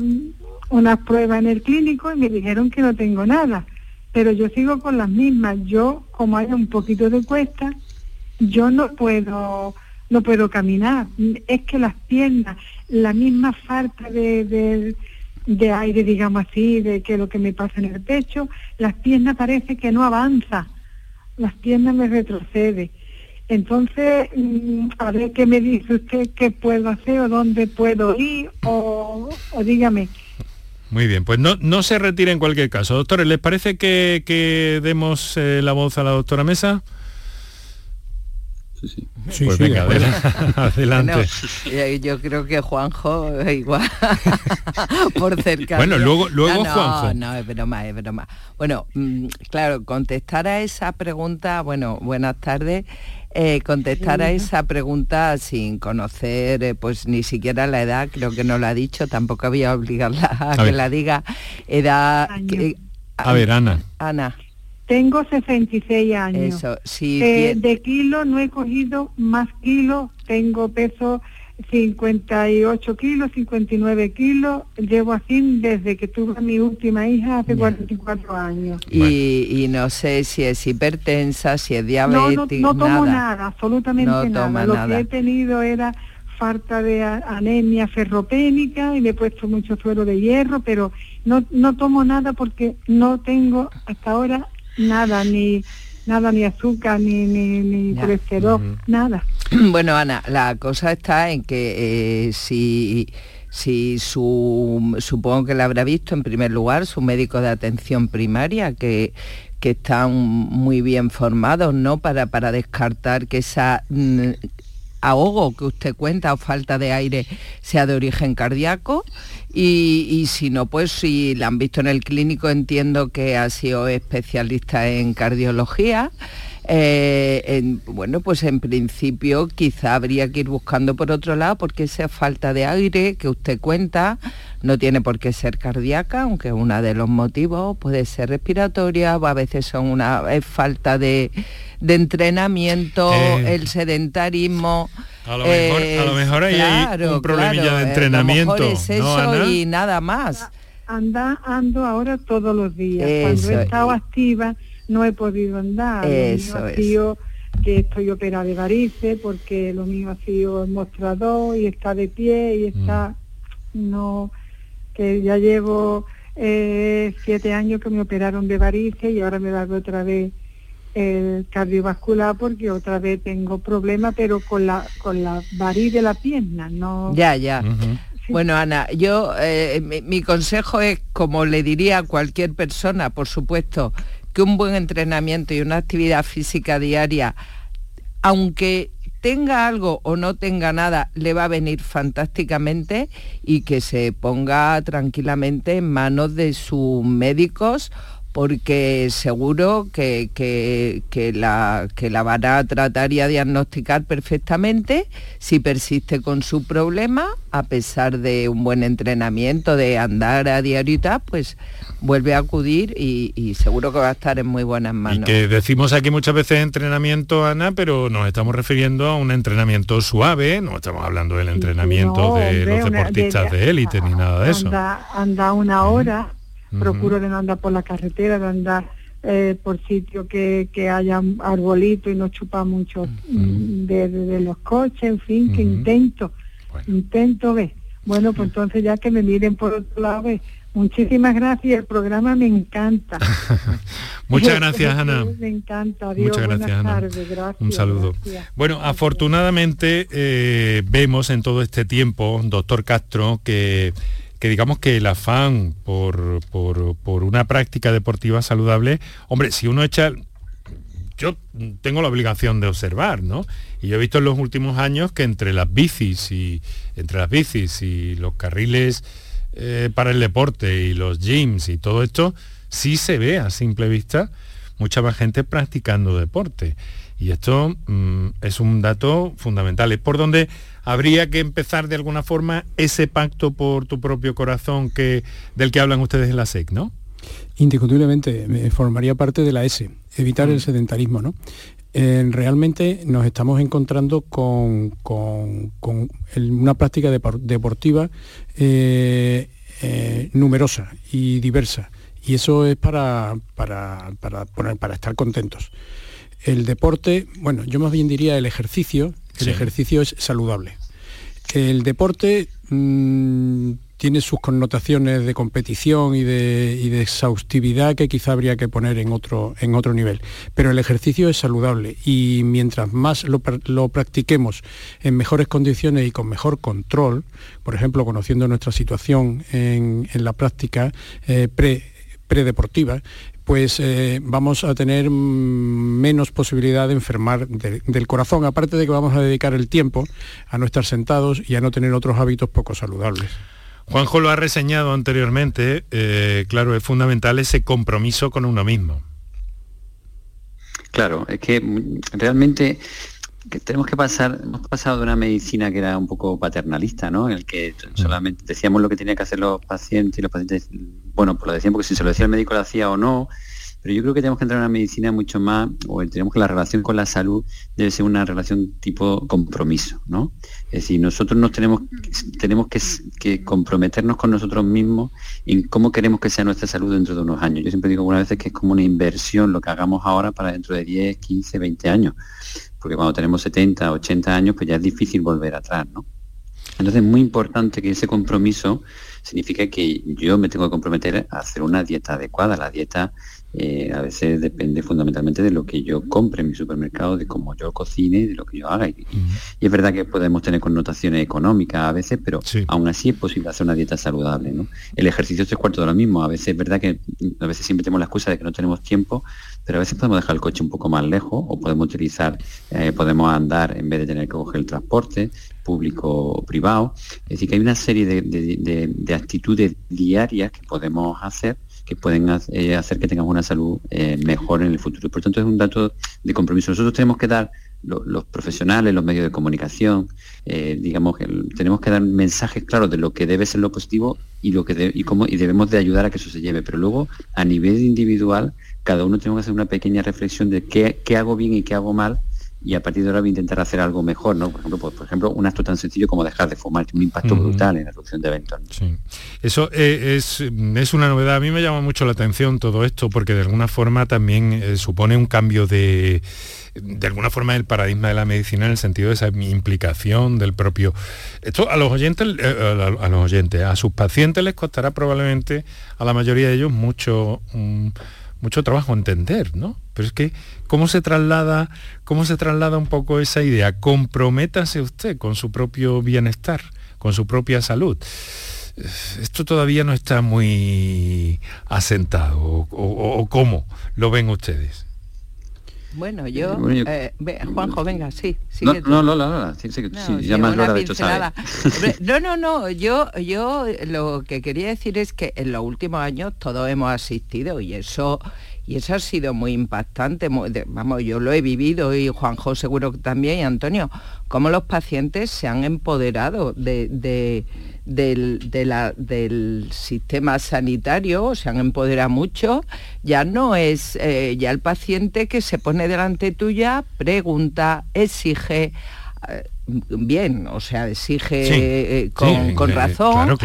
Speaker 11: unas pruebas en el clínico y me dijeron que no tengo nada. Pero yo sigo con las mismas. Yo, como haya un poquito de cuesta, yo no puedo no puedo caminar. Es que las piernas, la misma falta de, de, de aire, digamos así, de que lo que me pasa en el pecho, las piernas parece que no avanza, las piernas me retrocede. Entonces, mm, a ver qué me dice usted, qué puedo hacer o dónde puedo ir, o, o dígame.
Speaker 2: Muy bien, pues no, no se retire en cualquier caso. Doctores, ¿les parece que, que demos eh, la voz a la doctora Mesa?
Speaker 7: Sí,
Speaker 6: Sí,
Speaker 2: pues
Speaker 6: sí,
Speaker 2: venga,
Speaker 6: acuerdo.
Speaker 2: adela- adelante.
Speaker 5: Bueno, eh, yo creo que Juanjo eh, igual por cerca.
Speaker 2: Bueno, luego- luego
Speaker 5: no,
Speaker 2: Juanjo.
Speaker 5: No, es broma, es broma. Bueno, mm, claro, contestar a esa pregunta, bueno, buenas tardes. Eh, contestar a esa pregunta sin conocer eh, pues ni siquiera la edad, creo que no la ha dicho, tampoco había obligarla a,
Speaker 2: A
Speaker 5: que
Speaker 2: ver.
Speaker 5: la diga. Edad que-
Speaker 2: A ver, Ana.
Speaker 5: Ana,
Speaker 11: Tengo 66 años.
Speaker 5: eso, si
Speaker 11: Eh, de kilo no he cogido más kilos, tengo peso 58 kilos, 59 kilos, llevo así desde que tuve a mi última hija hace 44 años.
Speaker 5: y, y no sé si es hipertensa, si es
Speaker 11: No,
Speaker 5: diabética,
Speaker 11: no, no tomo
Speaker 5: nada.
Speaker 11: nada, absolutamente
Speaker 5: No
Speaker 11: nada.
Speaker 5: toma
Speaker 11: Lo
Speaker 5: nada.
Speaker 11: que he tenido era falta de anemia ferropénica y le he puesto mucho suero de hierro, pero no, no tomo nada porque no tengo hasta ahora nada, ni nada, ni azúcar, ni, ni, ni colesterol, nada.
Speaker 5: Bueno, Ana, la cosa está en que eh, si, si su, supongo que la habrá visto en primer lugar su médico de atención primaria, que, que están muy bien formados, ¿no? Para, para descartar que esa mm, ahogo que usted cuenta o falta de aire sea de origen cardíaco y, si no, pues si la han visto en el clínico entiendo que ha sido especialista en cardiología. Eh, en- bueno, pues en principio quizá habría que ir buscando por otro lado porque esa falta de aire que usted cuenta no tiene por qué ser cardíaca, aunque uno de los motivos puede ser respiratoria o a veces son una es falta de, de entrenamiento,
Speaker 2: Eh,
Speaker 5: el sedentarismo.
Speaker 2: a lo mejor- a lo mejor ahí hay un problemilla de
Speaker 5: eh,
Speaker 2: entrenamiento,
Speaker 5: A lo mejor es
Speaker 2: ¿no,
Speaker 5: eso
Speaker 2: Ana?
Speaker 5: y nada más.
Speaker 11: Anda, ando ahora todos los días.
Speaker 5: Eso,
Speaker 11: Cuando he estado
Speaker 5: y-
Speaker 11: activa no he podido andar. Lo mío
Speaker 5: Eso
Speaker 11: ha
Speaker 5: es.
Speaker 11: sido que estoy operada de varices porque lo mío ha sido el mostrador y está de pie y está no que ya llevo eh, siete años que me operaron de varices y ahora me va a dar otra vez el cardiovascular porque otra vez tengo problemas pero con la con la variz de la pierna no
Speaker 5: Ya, ya. Bueno, Ana, yo eh, mi, mi consejo es, como le diría a cualquier persona, por supuesto, que un buen entrenamiento y una actividad física diaria, aunque tenga algo o no tenga nada, le va a venir fantásticamente y que se ponga tranquilamente en manos de sus médicos porque seguro que, que- que la, que la van a tratar y a diagnosticar perfectamente si persiste con su problema, a pesar de un buen entrenamiento, de andar a diario y tal, pues vuelve a acudir y, y seguro que va a estar en muy buenas
Speaker 2: Y
Speaker 5: manos.
Speaker 2: que decimos aquí muchas veces entrenamiento, Ana, pero nos estamos refiriendo a un entrenamiento suave, no estamos hablando del entrenamiento
Speaker 11: No,
Speaker 2: de
Speaker 11: hombre,
Speaker 2: los
Speaker 11: una-
Speaker 2: deportistas
Speaker 11: de-
Speaker 2: de élite ni nada de eso.
Speaker 11: anda, anda una hora, Procuro de no andar por la carretera, de andar eh, por sitios que, que haya arbolitos y no chupa mucho mm, de, de- de los coches, en fin, que intento, intento ver. Bueno, pues entonces ya que me miren por otro lado, ve. muchísimas gracias, el programa me encanta.
Speaker 2: Muchas gracias, Ana.
Speaker 11: Me encanta, adiós,
Speaker 2: Muchas gracias, Ana.
Speaker 11: tardes, gracias.
Speaker 2: Un saludo.
Speaker 11: gracias.
Speaker 2: Bueno, afortunadamente eh, vemos en todo este tiempo, doctor Castro, que, que digamos que el afán por, por- una práctica deportiva saludable, hombre, si uno echa... Yo tengo la obligación de observar, ¿no? Y yo he visto en los últimos años que entre las bicis y entre las bicis y los carriles eh, para el deporte y los gyms y todo esto, sí se ve a simple vista mucha más gente practicando deporte. Y esto mm, es un dato fundamental. Es por donde habría que empezar de alguna forma ese pacto por tu propio corazón que, del que hablan ustedes en la SEC, ¿no?
Speaker 6: Indiscutiblemente, formaría parte de la S, evitar el mm. sedentarismo, ¿no? realmente nos estamos encontrando con, una práctica deportiva eh, eh, numerosa y diversa. Y eso es para, para, para, estar contentos. El deporte, bueno, yo más bien diría el ejercicio, el ejercicio es saludable. El deporte mm, tiene sus connotaciones de competición y de, exhaustividad que quizá habría que poner en otro, en otro nivel. Pero el ejercicio es saludable y mientras más lo, practiquemos en mejores condiciones y con mejor control, por ejemplo, conociendo nuestra situación en, la práctica eh, pre, predeportiva, pues eh, vamos a tener menos posibilidad de enfermar del corazón, aparte de que vamos a dedicar el tiempo a no estar sentados y a no tener otros hábitos poco saludables.
Speaker 2: Juanjo lo ha reseñado anteriormente, eh, claro, es fundamental ese compromiso con uno mismo.
Speaker 7: Claro, es que realmente tenemos que pasar, hemos pasado de una medicina que era un poco paternalista, ¿no? En el que mm. solamente decíamos lo que tenía que hacer los pacientes y los pacientes, bueno, pues lo decían porque si se lo decía el médico lo hacía o no, pero yo creo que tenemos que entrar en una medicina mucho más, o tenemos que la relación con la salud debe ser una relación tipo compromiso, ¿no? Es decir, nosotros nos tenemos, tenemos que, comprometernos con nosotros mismos en cómo queremos que sea nuestra salud dentro de unos años. Yo siempre digo algunas veces que es como una inversión lo que hagamos ahora para dentro de 10, 15, 20 años. Porque cuando tenemos 70, 80 años, pues ya es difícil volver atrás, ¿no? Entonces es muy importante que ese compromiso significa que yo me tengo que comprometer a hacer una dieta adecuada. La dieta eh, a veces depende fundamentalmente de lo que yo compre en mi supermercado, de cómo yo cocine, de lo que yo haga. Y, es verdad que podemos tener connotaciones económicas a veces, pero aún así es posible hacer una dieta saludable. El ejercicio es tres cuartos de lo mismo. A veces es verdad que a veces siempre tenemos la excusa de que no tenemos tiempo, pero a veces podemos dejar el coche un poco más lejos o podemos utilizar, eh, podemos andar en vez de tener que coger el transporte público o privado. Es decir, que hay una serie de actitudes diarias que podemos hacer que pueden eh, hacer que tengamos una salud eh, mejor en el futuro. Por tanto, es un dato de compromiso. Nosotros tenemos que dar, los profesionales, los medios de comunicación, eh, digamos, que tenemos que dar mensajes claros de lo que debe ser lo positivo y lo que y cómo y debemos de ayudar a que eso se lleve. Pero luego, a nivel individual, cada uno tenemos que hacer una pequeña reflexión de qué, qué hago bien y qué hago mal y a partir de ahora voy a intentar hacer algo mejor, ¿no? Por ejemplo, pues, por ejemplo un acto tan sencillo como dejar de fumar, tiene un impacto brutal en la reducción de eventos.
Speaker 2: Sí. Eso eh, es, es, una novedad. A mí me llama mucho la atención todo esto porque de alguna forma también eh, supone un cambio de de alguna forma el paradigma de la medicina en el sentido de esa implicación del propio esto a los oyentes eh, a, los oyentes a sus pacientes les costará probablemente a la mayoría de ellos mucho mm, mucho trabajo entender, ¿no? Pero es que, ¿cómo se traslada, cómo se traslada un poco esa idea? Comprométase usted con su propio bienestar, con su propia salud. Esto todavía no está muy asentado, o, cómo lo ven ustedes.
Speaker 5: Bueno, yo, eh, Juanjo, venga, sí.
Speaker 7: No, no, no, no, sí, sí, no, ya más lo dicho
Speaker 5: No, no, no, yo, yo lo que quería decir es que en los últimos años todos hemos asistido y eso y eso ha sido muy impactante, vamos, yo lo he vivido y Juanjo seguro también y Antonio, cómo los pacientes se han empoderado de, del, sistema sanitario, se han empoderado mucho, ya no es eh, ya el paciente que se pone delante tuya, pregunta, exige, eh, bien, o sea, exige eh, con, razón,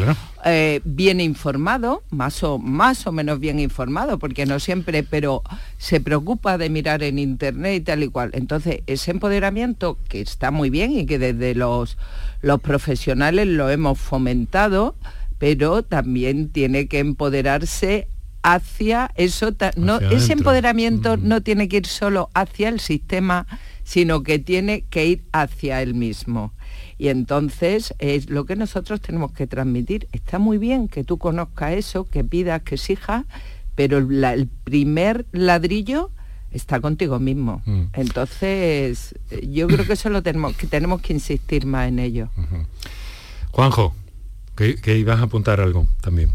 Speaker 5: eh, bien informado, más o, más o menos bien informado, porque no siempre, pero se preocupa de mirar en internet y tal y cual. Entonces, ese empoderamiento que está muy bien y que desde los, los profesionales lo hemos fomentado, pero también tiene que empoderarse hacia eso, no, ese empoderamiento mm. no tiene que ir solo hacia el sistema, sino que tiene que ir hacia él mismo. Y entonces es lo que nosotros tenemos que transmitir. Está muy bien que tú conozcas eso, que pidas, que exijas, pero el primer ladrillo está contigo mismo. Mm. Entonces, yo creo que eso lo tenemos, que tenemos que insistir más en ello.
Speaker 2: Juanjo, que, ibas a apuntar algo también.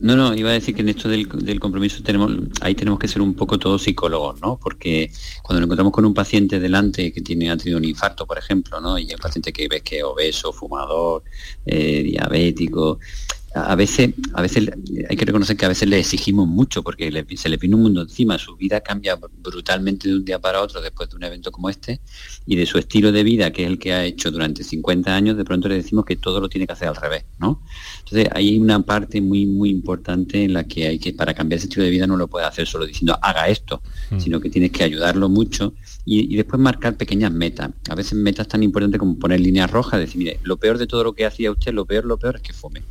Speaker 7: No, no, iba a decir que en esto del, compromiso tenemos, ahí tenemos que ser un poco todos psicólogos, ¿no? Porque cuando nos encontramos con un paciente delante que tiene, ha tenido un infarto, por ejemplo, ¿no? Y el paciente que ves que es obeso, fumador, eh, diabético, a veces, a veces hay que reconocer que a veces le exigimos mucho porque se le viene un mundo encima, su vida cambia brutalmente de un día para otro después de un evento como este y de su estilo de vida, que es el que ha hecho durante 50 años, de pronto le decimos que todo lo tiene que hacer al revés, ¿no? Entonces hay una parte muy, muy importante en la que hay que, para cambiar ese estilo de vida no lo puede hacer solo diciendo haga esto, mm. sino que tienes que ayudarlo mucho y, después marcar pequeñas metas. A veces metas tan importantes como poner líneas rojas, decir, mire, lo peor de todo lo que hacía usted, lo peor, lo peor es que fume.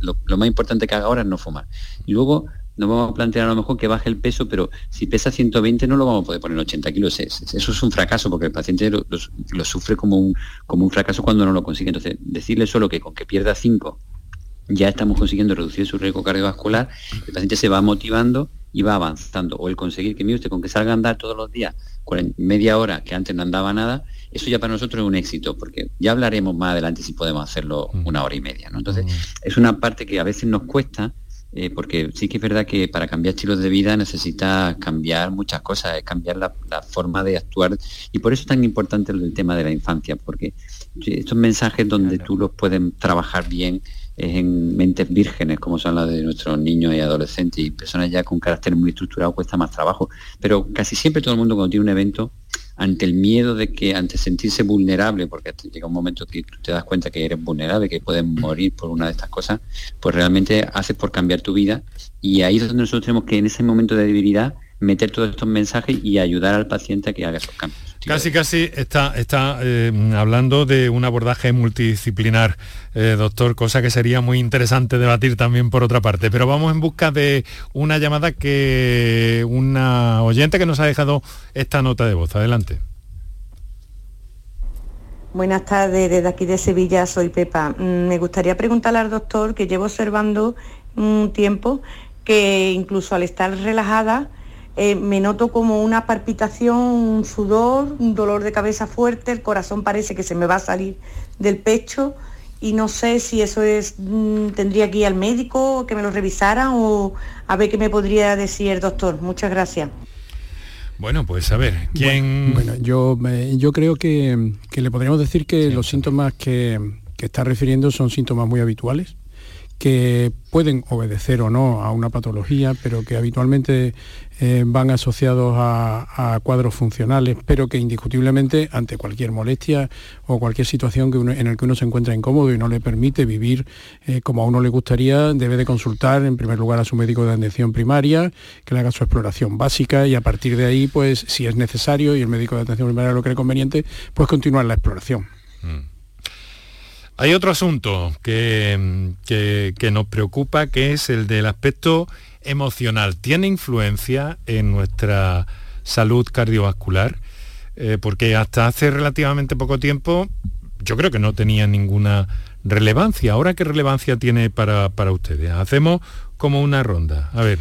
Speaker 7: Lo, más importante que haga ahora es no fumar. Y luego nos vamos a plantear a lo mejor que baje el peso, pero si pesa 120 no lo vamos a poder poner 80 kilos. Eso es un fracaso porque el paciente lo, sufre como un, como un fracaso cuando no lo consigue. Entonces, decirle solo que con que pierda 5 ya estamos consiguiendo reducir su riesgo cardiovascular, el paciente se va motivando y va avanzando. O el conseguir que, mire usted, con que salga a andar todos los días media hora, que antes no andaba nada, eso ya para nosotros es un éxito, porque ya hablaremos más adelante si podemos hacerlo mm. una hora y media. ¿no? Entonces, mm. es una parte que a veces nos cuesta, eh, porque sí que es verdad que para cambiar estilos de vida necesita cambiar muchas cosas, es cambiar la, forma de actuar. Y por eso es tan importante el tema de la infancia, porque estos mensajes donde tú los puedes trabajar bien es en mentes vírgenes, como son las de nuestros niños y adolescentes, y personas ya con carácter muy estructurado cuesta más trabajo. Pero casi siempre todo el mundo cuando tiene un evento, ante el miedo de que, ante sentirse vulnerable, porque llega un momento que tú te das cuenta que eres vulnerable, que puedes morir por una de estas cosas, pues realmente haces por cambiar tu vida. Y ahí es donde nosotros tenemos que en ese momento de debilidad meter todos estos mensajes y ayudar al paciente a que haga esos cambios.
Speaker 2: Casi, casi está, está eh, hablando de un abordaje multidisciplinar, eh, doctor, cosa que sería muy interesante debatir también por otra parte. Pero vamos en busca de una llamada que una oyente que nos ha dejado esta nota de voz. Adelante.
Speaker 12: Buenas tardes, desde aquí de Sevilla soy Pepa. Mm, me gustaría preguntarle al doctor que llevo observando un tiempo que incluso al estar relajada eh, me noto como una palpitación, un sudor, un dolor de cabeza fuerte, el corazón parece que se me va a salir del pecho y no sé si eso es, mm, tendría que ir al médico, que me lo revisaran o a ver qué me podría decir el doctor. Muchas gracias.
Speaker 2: Bueno, pues a ver, ¿quién...?
Speaker 6: Bueno, yo, yo creo que, le podríamos decir que los síntomas que, que está refiriendo son síntomas muy habituales que pueden obedecer o no a una patología, pero que habitualmente eh, van asociados a, cuadros funcionales, pero que indiscutiblemente ante cualquier molestia o cualquier situación que en la que uno se encuentra incómodo y no le permite vivir eh, como a uno le gustaría, debe de consultar en primer lugar a su médico de atención primaria, que le haga su exploración básica y a partir de ahí, pues si es necesario y el médico de atención primaria lo cree conveniente, pues continuar la exploración. Mm.
Speaker 2: Hay otro asunto que, que, nos preocupa, que es el del aspecto emocional. ¿Tiene influencia en nuestra salud cardiovascular? Eh, porque hasta hace relativamente poco tiempo yo creo que no tenía ninguna relevancia. ¿Ahora qué relevancia tiene para, para ustedes? Hacemos como una ronda. A ver.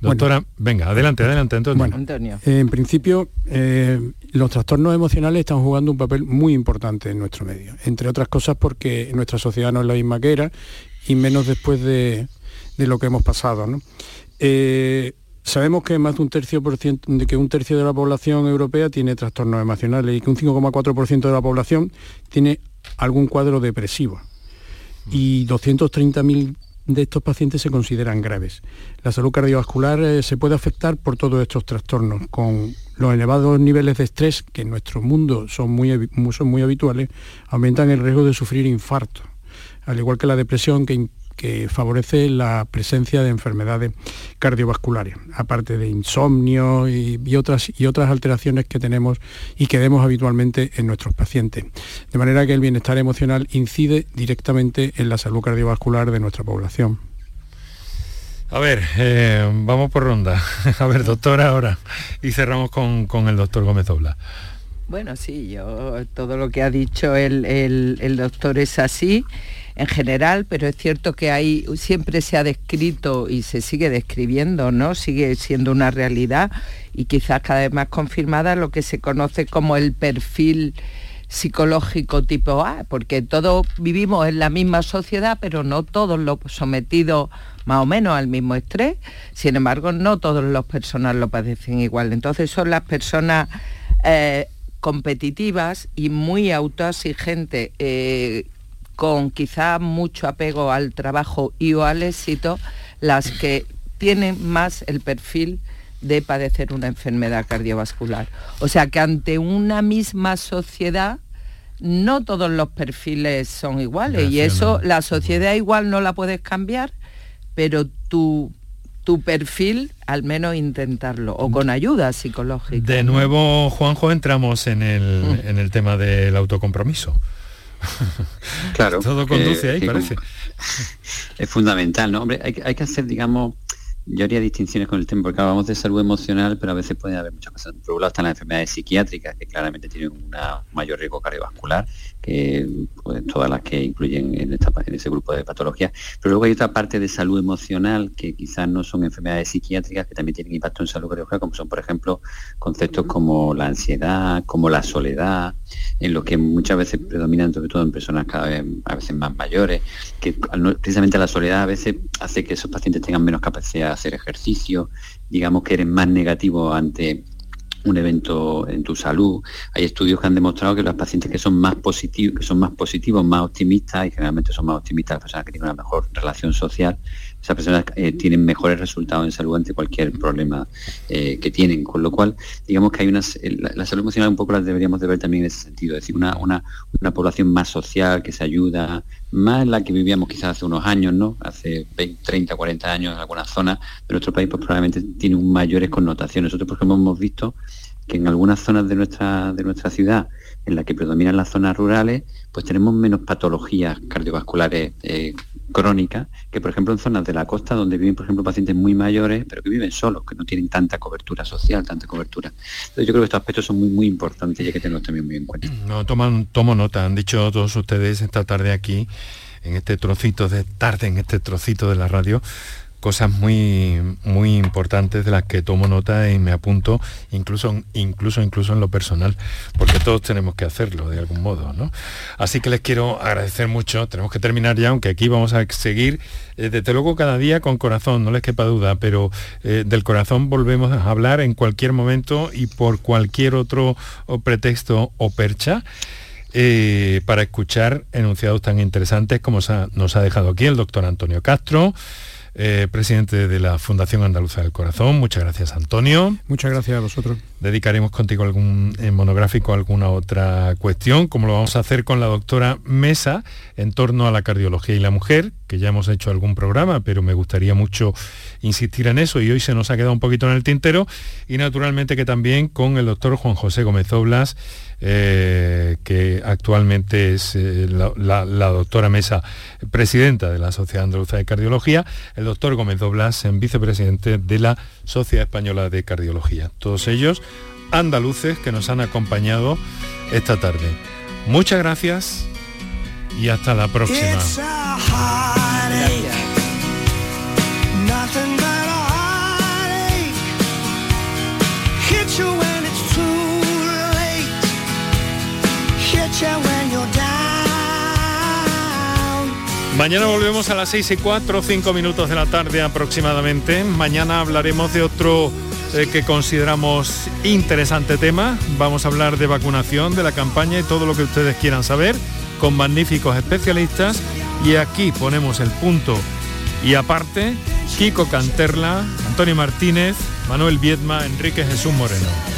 Speaker 2: Doctora, venga, adelante, adelante, Antonio. Bueno,
Speaker 6: Antonio. en principio, eh, los trastornos emocionales están jugando un papel muy importante en nuestro medio, entre otras cosas porque nuestra sociedad no es la misma que era y menos después de, lo que hemos pasado. Eh, sabemos que más de un tercio por ciento, de que un tercio de la población europea tiene trastornos emocionales y que un 5,4% de la población tiene algún cuadro depresivo y 230.000 de estos pacientes se consideran graves. La salud cardiovascular eh, se puede afectar por todos estos trastornos, con los elevados niveles de estrés, que en nuestro mundo son muy, son muy habituales, aumentan el riesgo de sufrir infarto, al igual que la depresión, que que favorece la presencia de enfermedades cardiovasculares, aparte de insomnio y, otras, y otras alteraciones que tenemos y que vemos habitualmente en nuestros pacientes. De manera que el bienestar emocional incide directamente en la salud cardiovascular de nuestra población.
Speaker 2: A ver, eh, vamos por ronda. A ver, doctora, ahora. Y cerramos con, el doctor Gómez Obla.
Speaker 5: Bueno, sí, yo todo lo que ha dicho el, el doctor es así en general, pero es cierto que hay, siempre se ha descrito y se sigue describiendo, ¿no? Sigue siendo una realidad y quizás cada vez más confirmada lo que se conoce como el perfil psicológico tipo A, porque todos vivimos en la misma sociedad, pero no todos los sometidos más o menos al mismo estrés. Sin embargo, no todos los personas lo padecen igual. Entonces son las personas eh, competitivas y muy autoexigentes, eh, con quizá mucho apego al trabajo y o al éxito, las que tienen más el perfil de padecer una enfermedad cardiovascular. O sea que ante una misma sociedad no todos los perfiles son iguales y eso la sociedad igual no la puedes cambiar, pero tu, tu perfil al menos intentarlo o con ayuda psicológica.
Speaker 2: De nuevo, Juanjo, entramos en el, mm. en el tema del autocompromiso.
Speaker 7: Claro.
Speaker 2: Todo conduce ahí, parece.
Speaker 7: Es fundamental, ¿no? Hombre, hay, hay que hacer, digamos, yo haría distinciones con el tema, porque hablamos de salud emocional, pero a veces puede haber muchas cosas. Por un lado están las enfermedades psiquiátricas, que claramente tienen un mayor riesgo cardiovascular, que pues, todas las que incluyen en, esta, en ese grupo de patologías. Pero luego hay otra parte de salud emocional, que quizás no son enfermedades psiquiátricas, que también tienen impacto en salud cardiovascular, como son, por ejemplo, conceptos como la ansiedad, como la soledad, en lo que muchas veces predominan, sobre todo en personas cada vez a veces más mayores, que precisamente la soledad a veces hace que esos pacientes tengan menos capacidad hacer ejercicio, digamos que eres más negativo ante un evento en tu salud. Hay estudios que han demostrado que los pacientes que son más positivos, que son más positivos, más optimistas, y generalmente son más optimistas las personas que tienen una mejor relación social, esas personas eh, tienen mejores resultados en salud ante cualquier problema eh, que tienen. Con lo cual, digamos que hay unas, la, salud emocional un poco la deberíamos de ver también en ese sentido, es decir, una, una, una población más social que se ayuda, más la que vivíamos quizás hace unos años, ¿no? Hace 20, 30, 40 años en algunas zonas de nuestro país, pues probablemente tiene mayores connotaciones. Nosotros, por ejemplo, hemos visto que en algunas zonas de nuestra, de nuestra ciudad, en las que predominan las zonas rurales, pues tenemos menos patologías cardiovasculares eh, crónicas que, por ejemplo, en zonas de la costa donde viven, por ejemplo, pacientes muy mayores, pero que viven solos, que no tienen tanta cobertura social, tanta cobertura. Entonces yo creo que estos aspectos son muy, muy importantes y hay que tenerlos también muy en cuenta.
Speaker 2: No, toman, tomo nota, han dicho todos ustedes esta tarde aquí, en este trocito de tarde, en este trocito de la radio, cosas muy muy importantes de las que tomo nota y me apunto incluso incluso incluso en lo personal porque todos tenemos que hacerlo de algún modo ¿no? así que les quiero agradecer mucho tenemos que terminar ya aunque aquí vamos a seguir eh, desde luego cada día con corazón no les quepa duda pero eh, del corazón volvemos a hablar en cualquier momento y por cualquier otro pretexto o percha eh, para escuchar enunciados tan interesantes como nos ha dejado aquí el doctor Antonio Castro eh, presidente de la Fundación Andaluza del Corazón. Muchas gracias, Antonio.
Speaker 6: Muchas gracias a vosotros.
Speaker 2: Dedicaremos contigo algún eh, monográfico a alguna otra cuestión, como lo vamos a hacer con la doctora Mesa en torno a la cardiología y la mujer, que ya hemos hecho algún programa, pero me gustaría mucho insistir en eso y hoy se nos ha quedado un poquito en el tintero. Y naturalmente que también con el doctor Juan José Gómez Oblas eh, que actualmente es eh, la, doctora Mesa, presidenta de la Sociedad Andaluza de Cardiología, el doctor Gómez Doblas, vicepresidente de la Sociedad Española de Cardiología. Todos ellos andaluces que nos han acompañado esta tarde. Muchas gracias y hasta la próxima. Mañana volvemos a las 6 y 4, 5 minutos de la tarde aproximadamente. Mañana hablaremos de otro eh, que consideramos interesante tema. Vamos a hablar de vacunación, de la campaña y todo lo que ustedes quieran saber con magníficos especialistas. Y aquí ponemos el punto y aparte, Kiko Canterla, Antonio Martínez, Manuel Viedma, Enrique Jesús Moreno.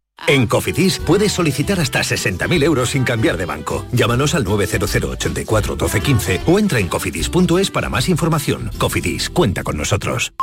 Speaker 13: En Cofidis puedes solicitar hasta 60.000 euros sin cambiar de banco. Llámanos al 900 84 12 15 o entra en cofidis.es para más información. Cofidis, cuenta con nosotros.